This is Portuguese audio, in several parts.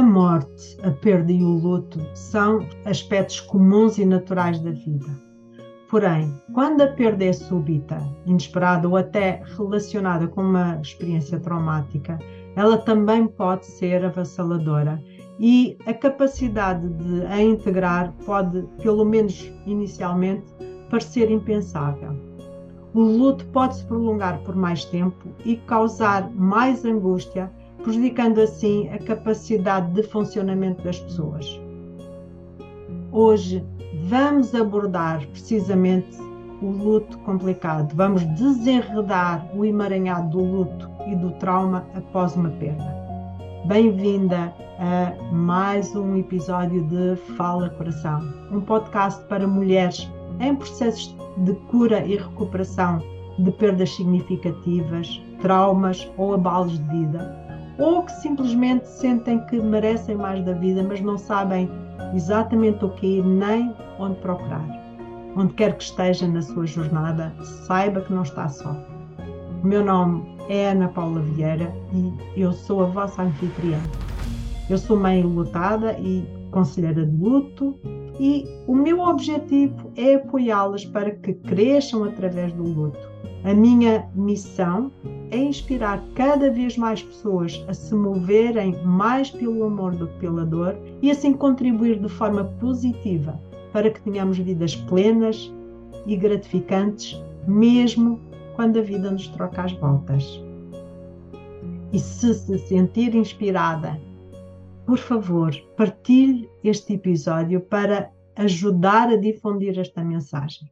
A morte, a perda e o luto são aspectos comuns e naturais da vida. Porém, quando a perda é súbita, inesperada ou até relacionada com uma experiência traumática, ela também pode ser avassaladora e a capacidade de a integrar pode, pelo menos inicialmente, parecer impensável. O luto pode se prolongar por mais tempo e causar mais angústia prejudicando assim a capacidade de funcionamento das pessoas. Hoje vamos abordar precisamente o luto complicado, vamos desenredar o emaranhado do luto e do trauma após uma perda. Bem-vinda a mais um episódio de Fala Coração, um podcast para mulheres em processos de cura e recuperação de perdas significativas, traumas ou abalos de vida ou que simplesmente sentem que merecem mais da vida, mas não sabem exatamente o que nem onde procurar. Onde quer que esteja na sua jornada, saiba que não está só. O meu nome é Ana Paula Vieira e eu sou a vossa anfitriã. Eu sou mãe lutada e conselheira de luto e o meu objetivo é apoiá-las para que cresçam através do luto a minha missão é inspirar cada vez mais pessoas a se moverem mais pelo amor do que pela dor e assim contribuir de forma positiva para que tenhamos vidas plenas e gratificantes, mesmo quando a vida nos troca as voltas. E se se sentir inspirada, por favor, partilhe este episódio para ajudar a difundir esta mensagem.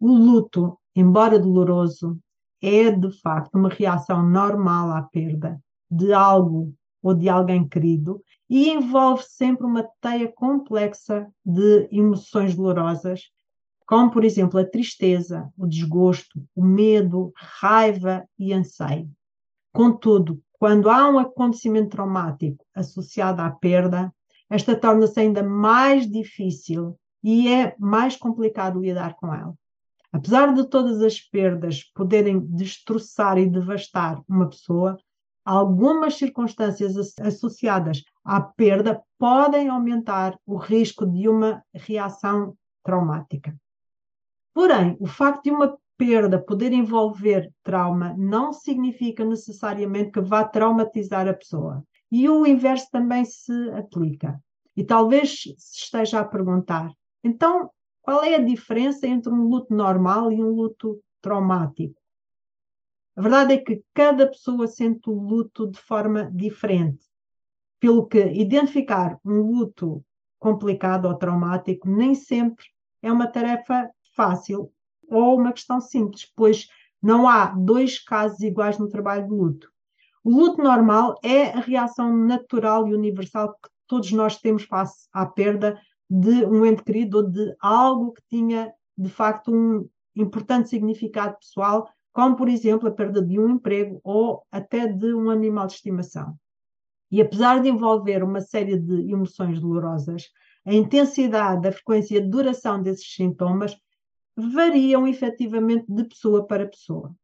O luto, embora doloroso, é de facto uma reação normal à perda de algo ou de alguém querido e envolve sempre uma teia complexa de emoções dolorosas, como por exemplo a tristeza, o desgosto, o medo, raiva e anseio. Contudo, quando há um acontecimento traumático associado à perda, esta torna-se ainda mais difícil e é mais complicado lidar com ela. Apesar de todas as perdas poderem destroçar e devastar uma pessoa, algumas circunstâncias associadas à perda podem aumentar o risco de uma reação traumática. Porém, o facto de uma perda poder envolver trauma não significa necessariamente que vá traumatizar a pessoa. E o inverso também se aplica. E talvez se esteja a perguntar: então, qual é a diferença entre um luto normal e um luto traumático? A verdade é que cada pessoa sente o luto de forma diferente. Pelo que identificar um luto complicado ou traumático nem sempre é uma tarefa fácil ou uma questão simples, pois não há dois casos iguais no trabalho de luto. O luto normal é a reação natural e universal que todos nós temos face à perda de um ente querido ou de algo que tinha, de facto, um importante significado pessoal, como, por exemplo, a perda de um emprego ou até de um animal de estimação. E apesar de envolver uma série de emoções dolorosas, a intensidade, a frequência e a duração desses sintomas variam efetivamente de pessoa para pessoa.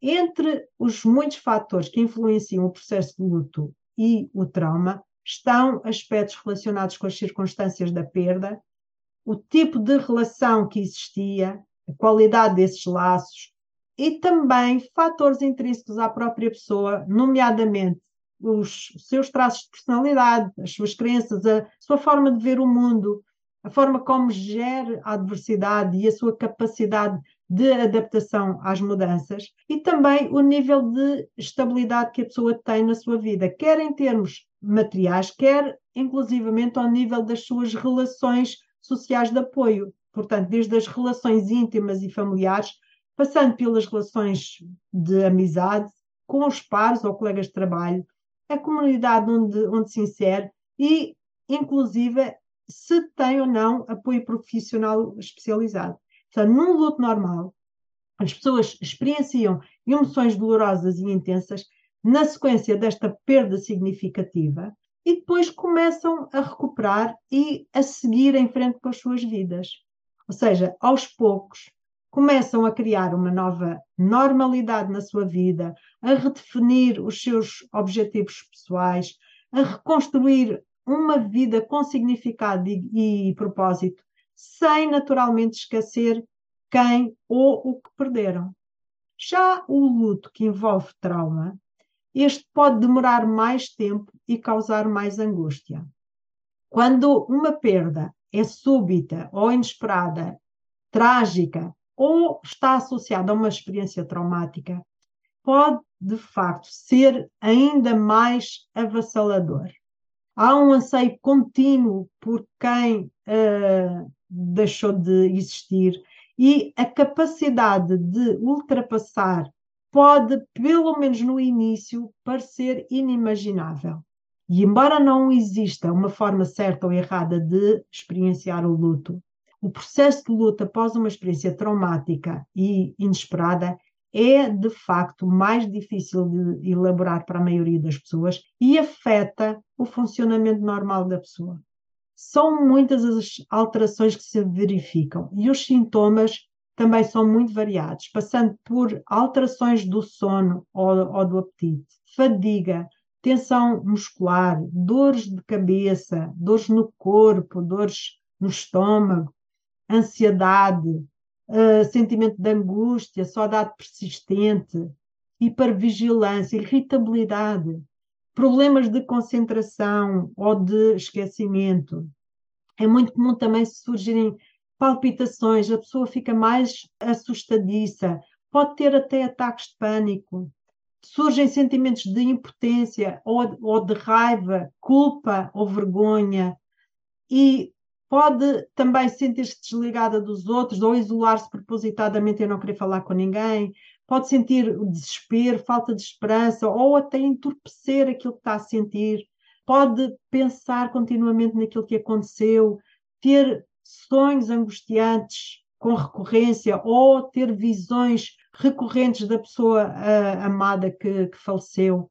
Entre os muitos fatores que influenciam o processo de luto e o trauma, estão aspectos relacionados com as circunstâncias da perda, o tipo de relação que existia, a qualidade desses laços e também fatores intrínsecos à própria pessoa, nomeadamente os seus traços de personalidade, as suas crenças, a sua forma de ver o mundo, a forma como gera a adversidade e a sua capacidade de adaptação às mudanças e também o nível de estabilidade que a pessoa tem na sua vida, quer em termos materiais, quer inclusivamente ao nível das suas relações sociais de apoio. Portanto, desde as relações íntimas e familiares, passando pelas relações de amizade, com os pares ou colegas de trabalho, a comunidade onde, onde se insere e, inclusive, se tem ou não apoio profissional especializado. Num luto normal, as pessoas experienciam emoções dolorosas e intensas na sequência desta perda significativa e depois começam a recuperar e a seguir em frente com as suas vidas. Ou seja, aos poucos começam a criar uma nova normalidade na sua vida, a redefinir os seus objetivos pessoais, a reconstruir uma vida com significado e, e propósito, sem naturalmente esquecer quem ou o que perderam. Já o luto que envolve trauma, este pode demorar mais tempo e causar mais angústia. Quando uma perda é súbita ou inesperada, trágica ou está associada a uma experiência traumática, pode de facto ser ainda mais avassalador. Há um anseio contínuo por quem uh, deixou de existir e a capacidade de ultrapassar pode, pelo menos no início, parecer inimaginável. E embora não exista uma forma certa ou errada de experienciar o luto, o processo de luto após uma experiência traumática e inesperada é de facto mais difícil de elaborar para a maioria das pessoas e afeta o funcionamento normal da pessoa. São muitas as alterações que se verificam e os sintomas também são muito variados, passando por alterações do sono ou, ou do apetite, fadiga, tensão muscular, dores de cabeça, dores no corpo, dores no estômago, ansiedade, uh, sentimento de angústia, saudade persistente, hipervigilância, irritabilidade, problemas de concentração ou de esquecimento. É muito comum também surgirem palpitações, a pessoa fica mais assustadiça, pode ter até ataques de pânico, surgem sentimentos de impotência ou, ou de raiva, culpa ou vergonha, e pode também sentir-se desligada dos outros ou isolar-se propositadamente e não querer falar com ninguém, pode sentir desespero, falta de esperança ou até entorpecer aquilo que está a sentir, pode pensar continuamente naquilo que aconteceu, ter sonhos angustiantes com recorrência ou ter visões recorrentes da pessoa uh, amada que, que, faleceu.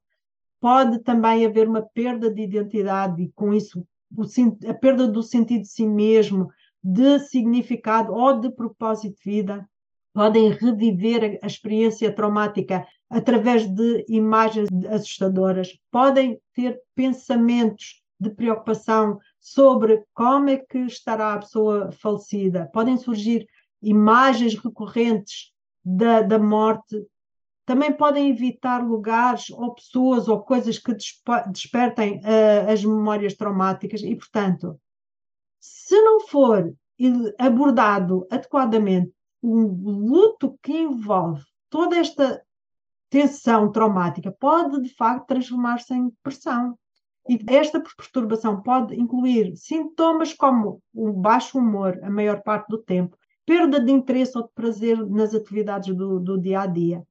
Pode também haver uma perda de identidade e, com isso, o, a perda do sentido de si mesmo, de significado ou de propósito de vida. Podem reviver a, a experiência traumática através de imagens assustadoras. Podem ter pensamentos de preocupação sobre como é que estará a pessoa falecida. Podem surgir imagens recorrentes da, da morte, também podem evitar lugares ou pessoas ou coisas que despertem uh, as memórias traumáticas e, portanto, se não for abordado adequadamente o luto que envolve toda esta tensão traumática, pode de facto transformar-se em depressão. E esta perturbação pode incluir sintomas como o baixo humor, a maior parte do tempo, perda de interesse ou de prazer nas atividades do, do dia a dia,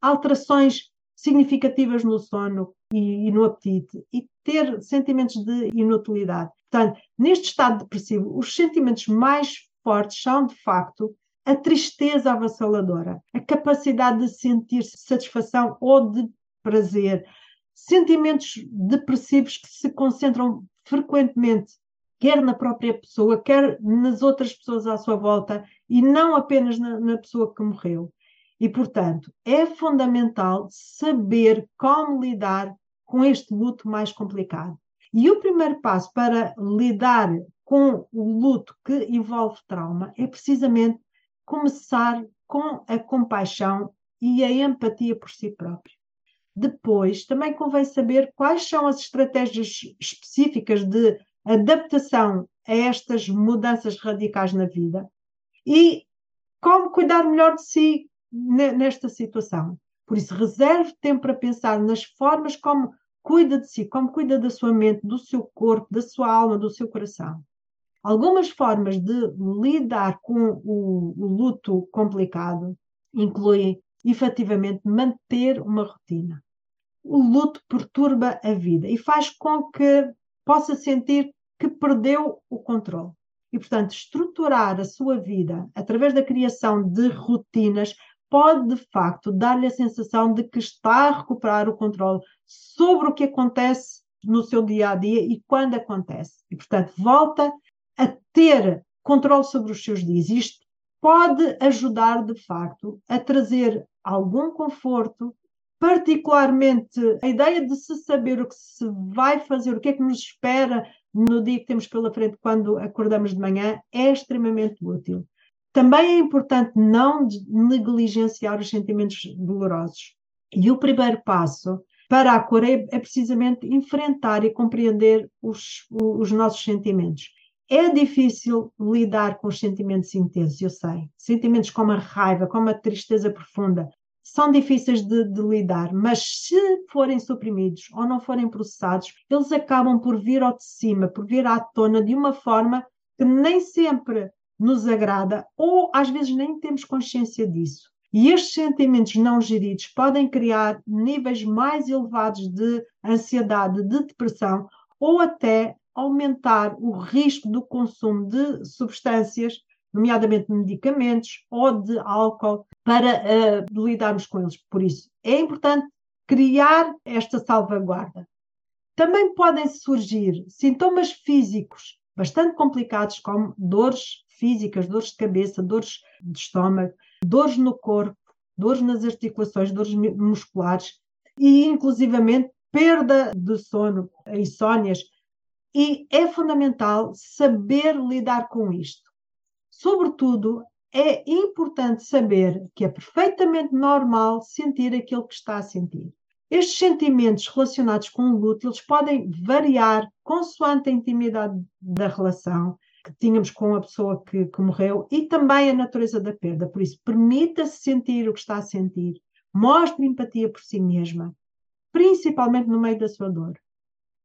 alterações significativas no sono e, e, no apetite e ter sentimentos de inutilidade. Portanto, neste estado depressivo, os sentimentos mais fortes são, de facto, a tristeza avassaladora, a capacidade de sentir satisfação ou de prazer, sentimentos depressivos que se concentram frequentemente quer na própria pessoa, quer nas outras pessoas à sua volta e não apenas na, na pessoa que morreu. E, portanto, é fundamental saber como lidar com este luto mais complicado. E o primeiro passo para lidar com o luto que envolve trauma é precisamente começar com a compaixão e a empatia por si próprio. Depois, também convém saber quais são as estratégias específicas de adaptação a estas mudanças radicais na vida e como cuidar melhor de si nesta situação. Por isso, reserve tempo para pensar nas formas como cuida de si, como cuida da sua mente, do seu corpo, da sua alma, do seu coração. Algumas formas de lidar com o, o luto complicado incluem, efetivamente, manter uma rotina. O luto perturba a vida e faz com que possa sentir que perdeu o controle. E, portanto, estruturar a sua vida através da criação de rotinas pode, de facto, dar-lhe a sensação de que está a recuperar o controle sobre o que acontece no seu dia a dia e quando acontece. E, portanto, volta a ter controle sobre os seus dias. Isto pode ajudar, de facto, a trazer algum conforto particularmente a ideia de se saber o que se vai fazer, o que é que nos espera no dia que temos pela frente quando acordamos de manhã, é extremamente útil. Também é importante não negligenciar os sentimentos dolorosos. E o primeiro passo para a cura é, é precisamente enfrentar e compreender os, os nossos sentimentos. É difícil lidar com os sentimentos intensos, eu sei. Sentimentos como a raiva, como a tristeza profunda, são difíceis de, de, lidar, mas se forem suprimidos ou não forem processados, eles acabam por vir ao de cima, por vir à tona de uma forma que nem sempre nos agrada ou às vezes nem temos consciência disso. E estes sentimentos não geridos podem criar níveis mais elevados de ansiedade, de depressão ou até aumentar o risco do consumo de substâncias nomeadamente medicamentos ou de álcool, para uh, lidarmos com eles. Por isso, é importante criar esta salvaguarda. Também podem surgir sintomas físicos bastante complicados, como dores físicas, dores de cabeça, dores de estômago, dores no corpo, dores nas articulações, dores musculares e, inclusivamente, perda de sono, insónias. E é fundamental saber lidar com isto. Sobretudo, é importante saber que é perfeitamente normal sentir aquilo que está a sentir. Estes sentimentos relacionados com o luto, eles podem variar consoante a intimidade da relação que tínhamos com a pessoa que, que morreu e também a natureza da perda. Por isso, permita-se sentir o que está a sentir. Mostre empatia por si mesma, principalmente no meio da sua dor.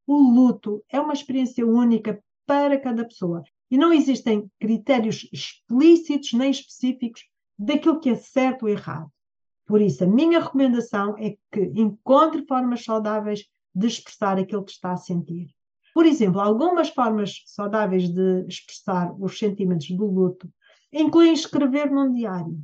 O luto é uma experiência única para cada pessoa e não existem critérios explícitos nem específicos daquilo que é certo ou errado. Por isso, a minha recomendação é que encontre formas saudáveis de expressar aquilo que está a sentir. Por exemplo, algumas formas saudáveis de expressar os sentimentos do luto incluem escrever num diário,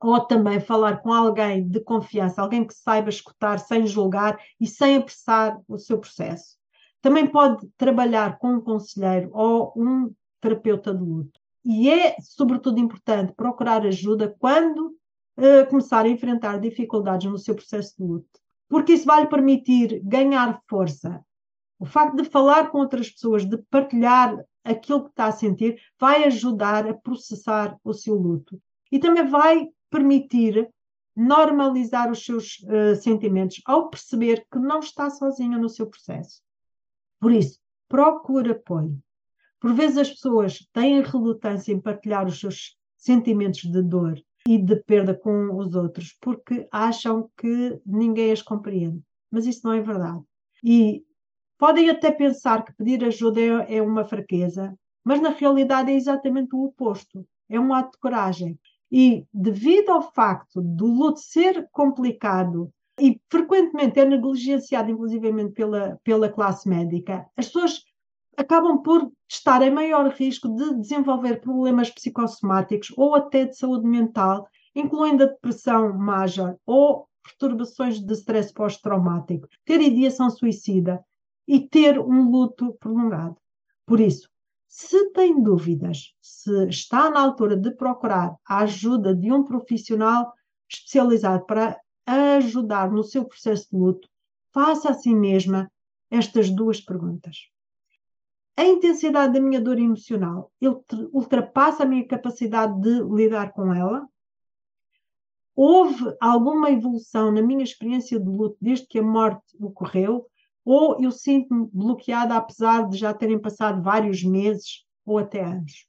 ou também falar com alguém de confiança, alguém que saiba escutar sem julgar e sem apressar o seu processo. Também pode trabalhar com um conselheiro ou um terapeuta de luto. E é, sobretudo, importante procurar ajuda quando uh, começar a enfrentar dificuldades no seu processo de luto, porque isso vai lhe permitir ganhar força. O facto de falar com outras pessoas, de partilhar aquilo que está a sentir, vai ajudar a processar o seu luto. E também vai permitir normalizar os seus uh, sentimentos ao perceber que não está sozinha no seu processo. Por isso, procure apoio. Por vezes as pessoas têm relutância em partilhar os seus sentimentos de dor e de perda com os outros porque acham que ninguém as compreende. Mas isso não é verdade. E podem até pensar que pedir ajuda é, é uma fraqueza, mas na realidade é exatamente o oposto. É um ato de coragem. E devido ao facto do luto ser complicado e frequentemente é negligenciado, inclusivamente pela, pela classe médica, as pessoas acabam por estar em maior risco de desenvolver problemas psicossomáticos ou até de saúde mental, incluindo a depressão major ou perturbações de stress pós-traumático, ter ideação suicida e ter um luto prolongado. Por isso, se tem dúvidas, se está na altura de procurar a ajuda de um profissional especializado para ajudar no seu processo de luto, faça a si mesma estas duas perguntas a intensidade da minha dor emocional ultrapassa a minha capacidade de lidar com ela? Houve alguma evolução na minha experiência de luto desde que a morte ocorreu? Ou eu sinto-me bloqueada apesar de já terem passado vários meses ou até anos?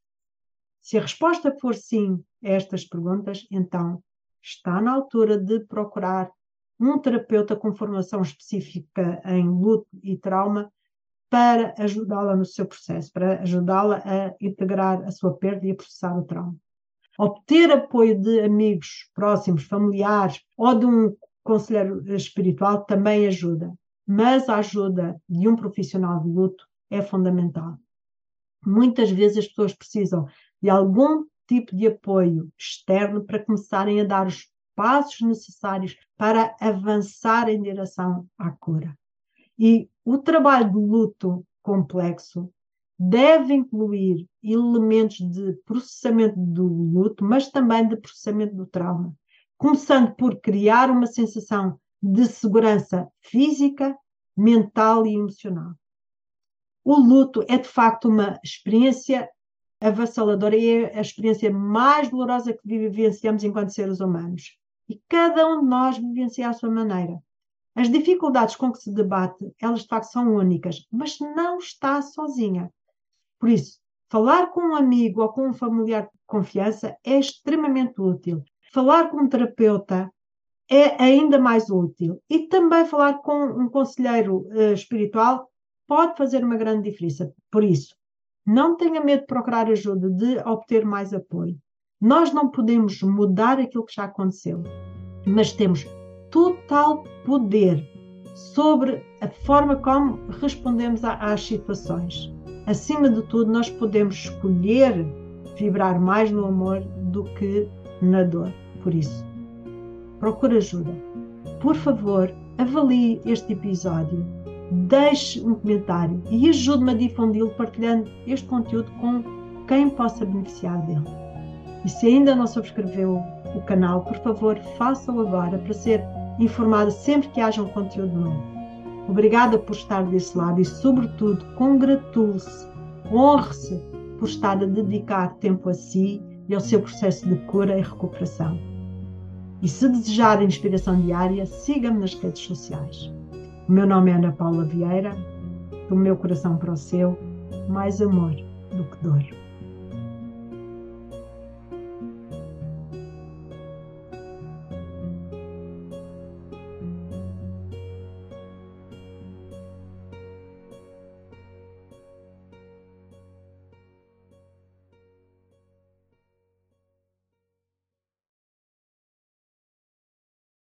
Se a resposta for sim a estas perguntas, então está na altura de procurar um terapeuta com formação específica em luto e trauma para ajudá-la no seu processo, para ajudá-la a integrar a sua perda e a processar o trauma. Obter apoio de amigos próximos, familiares ou de um conselheiro espiritual também ajuda, mas a ajuda de um profissional de luto é fundamental. Muitas vezes as pessoas precisam de algum tipo de apoio externo para começarem a dar os passos necessários para avançar em direção à cura. E o trabalho de luto complexo deve incluir elementos de processamento do luto, mas também de processamento do trauma, começando por criar uma sensação de segurança física, mental e emocional. O luto é de facto uma experiência avassaladora e é a experiência mais dolorosa que vivenciamos enquanto seres humanos. E cada um de nós vivencia à sua maneira. As dificuldades com que se debate, elas de facto são únicas, mas não está sozinha. Por isso, falar com um amigo ou com um familiar de confiança é extremamente útil. Falar com um terapeuta é ainda mais útil. E também falar com um conselheiro uh, espiritual pode fazer uma grande diferença. Por isso, não tenha medo de procurar ajuda, de obter mais apoio. Nós não podemos mudar aquilo que já aconteceu, mas temos total poder sobre a forma como respondemos às situações. Acima de tudo, nós podemos escolher vibrar mais no amor do que na dor. Por isso, procure ajuda. Por favor, avalie este episódio deixe um comentário e ajude-me a difundi-lo partilhando este conteúdo com quem possa beneficiar dele. E se ainda não subscreveu o canal, por favor, faça-o agora para ser informado sempre que haja um conteúdo novo. Obrigada por estar desse lado e, sobretudo, congratule-se, honre-se por estar a dedicar tempo a si e ao seu processo de cura e recuperação. E se desejar inspiração diária, siga-me nas redes sociais. O meu nome é Ana Paula Vieira, do meu coração para o seu, mais amor do que dor.